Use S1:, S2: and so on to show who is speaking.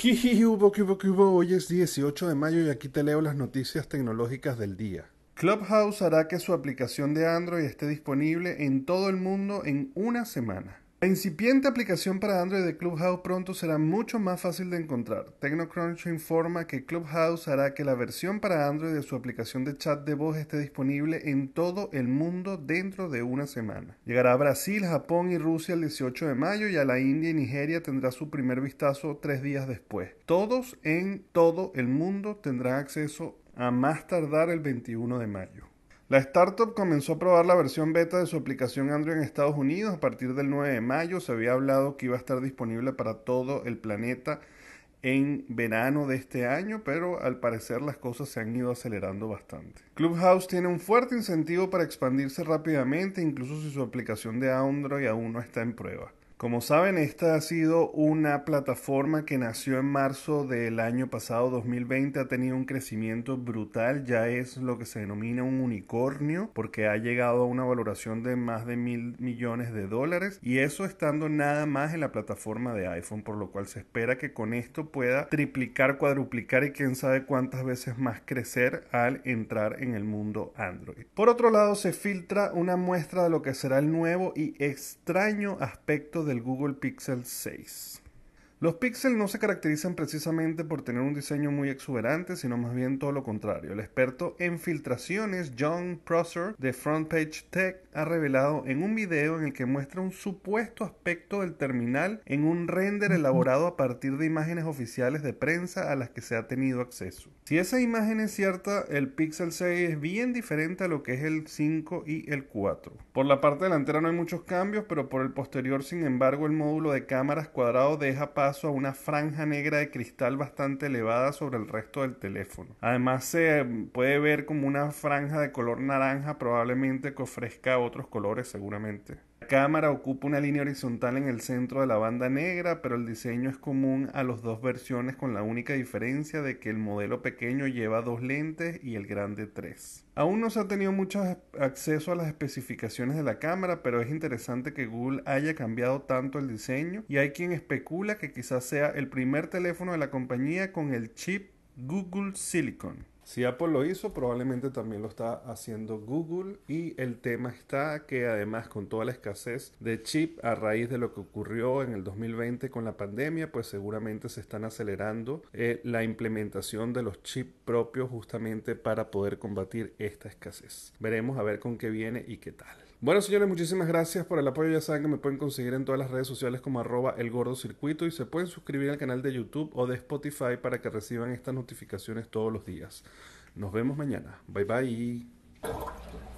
S1: ¿Qué? Hoy es 18 de mayo y aquí te leo las noticias tecnológicas del día. Clubhouse hará que su aplicación de Android esté disponible en todo el mundo en una semana. La incipiente aplicación para Android de Clubhouse pronto será mucho más fácil de encontrar. TechnoCrunch informa que Clubhouse hará que la versión para Android de su aplicación de chat de voz esté disponible en todo el mundo dentro de una semana. Llegará a Brasil, Japón y Rusia el 18 de mayo y a la India y Nigeria tendrá su primer vistazo tres días después. Todos en todo el mundo tendrán acceso a más tardar el 21 de mayo. La startup comenzó a probar la versión beta de su aplicación Android en Estados Unidos a partir del 9 de mayo. Se había hablado que iba a estar disponible para todo el planeta en verano de este año, pero al parecer las cosas se han ido acelerando bastante. Clubhouse tiene un fuerte incentivo para expandirse rápidamente, incluso si su aplicación de Android aún no está en prueba. Como saben, esta ha sido una plataforma que nació en marzo del año pasado, 2020, ha tenido un crecimiento brutal, ya es lo que se denomina un unicornio, porque ha llegado a una valoración de más de mil millones de dólares, y eso estando nada más en la plataforma de iPhone, por lo cual se espera que con esto pueda triplicar, cuadruplicar y quién sabe cuántas veces más crecer al entrar en el mundo Android. Por otro lado, se filtra una muestra de lo que será el nuevo y extraño aspecto de del Google Pixel 6. Los Pixel no se caracterizan precisamente por tener un diseño muy exuberante, sino más bien todo lo contrario. El experto en filtraciones John Prosser de Frontpage Tech ha revelado en un video en el que muestra un supuesto aspecto del terminal en un render elaborado a partir de imágenes oficiales de prensa a las que se ha tenido acceso. Si esa imagen es cierta, el Pixel 6 es bien diferente a lo que es el 5 y el 4. Por la parte delantera no hay muchos cambios, pero por el posterior, sin embargo, el módulo de cámaras cuadrado deja paso a una franja negra de cristal bastante elevada sobre el resto del teléfono. Además se puede ver como una franja de color naranja probablemente que ofrezca otros colores seguramente cámara ocupa una línea horizontal en el centro de la banda negra, pero el diseño es común a las dos versiones con la única diferencia de que el modelo pequeño lleva dos lentes y el grande tres. Aún no se ha tenido mucho acceso a las especificaciones de la cámara, pero es interesante que Google haya cambiado tanto el diseño y hay quien especula que quizás sea el primer teléfono de la compañía con el chip Google Silicon. Si Apple lo hizo, probablemente también lo está haciendo Google y el tema está que además con toda la escasez de chip a raíz de lo que ocurrió en el 2020 con la pandemia, pues seguramente se están acelerando eh, la implementación de los chips propios justamente para poder combatir esta escasez. Veremos a ver con qué viene y qué tal. Bueno, señores, muchísimas gracias por el apoyo. Ya saben que me pueden conseguir en todas las redes sociales como arroba el gordo circuito y se pueden suscribir al canal de YouTube o de Spotify para que reciban estas notificaciones todos los días. Nos vemos mañana. Bye bye.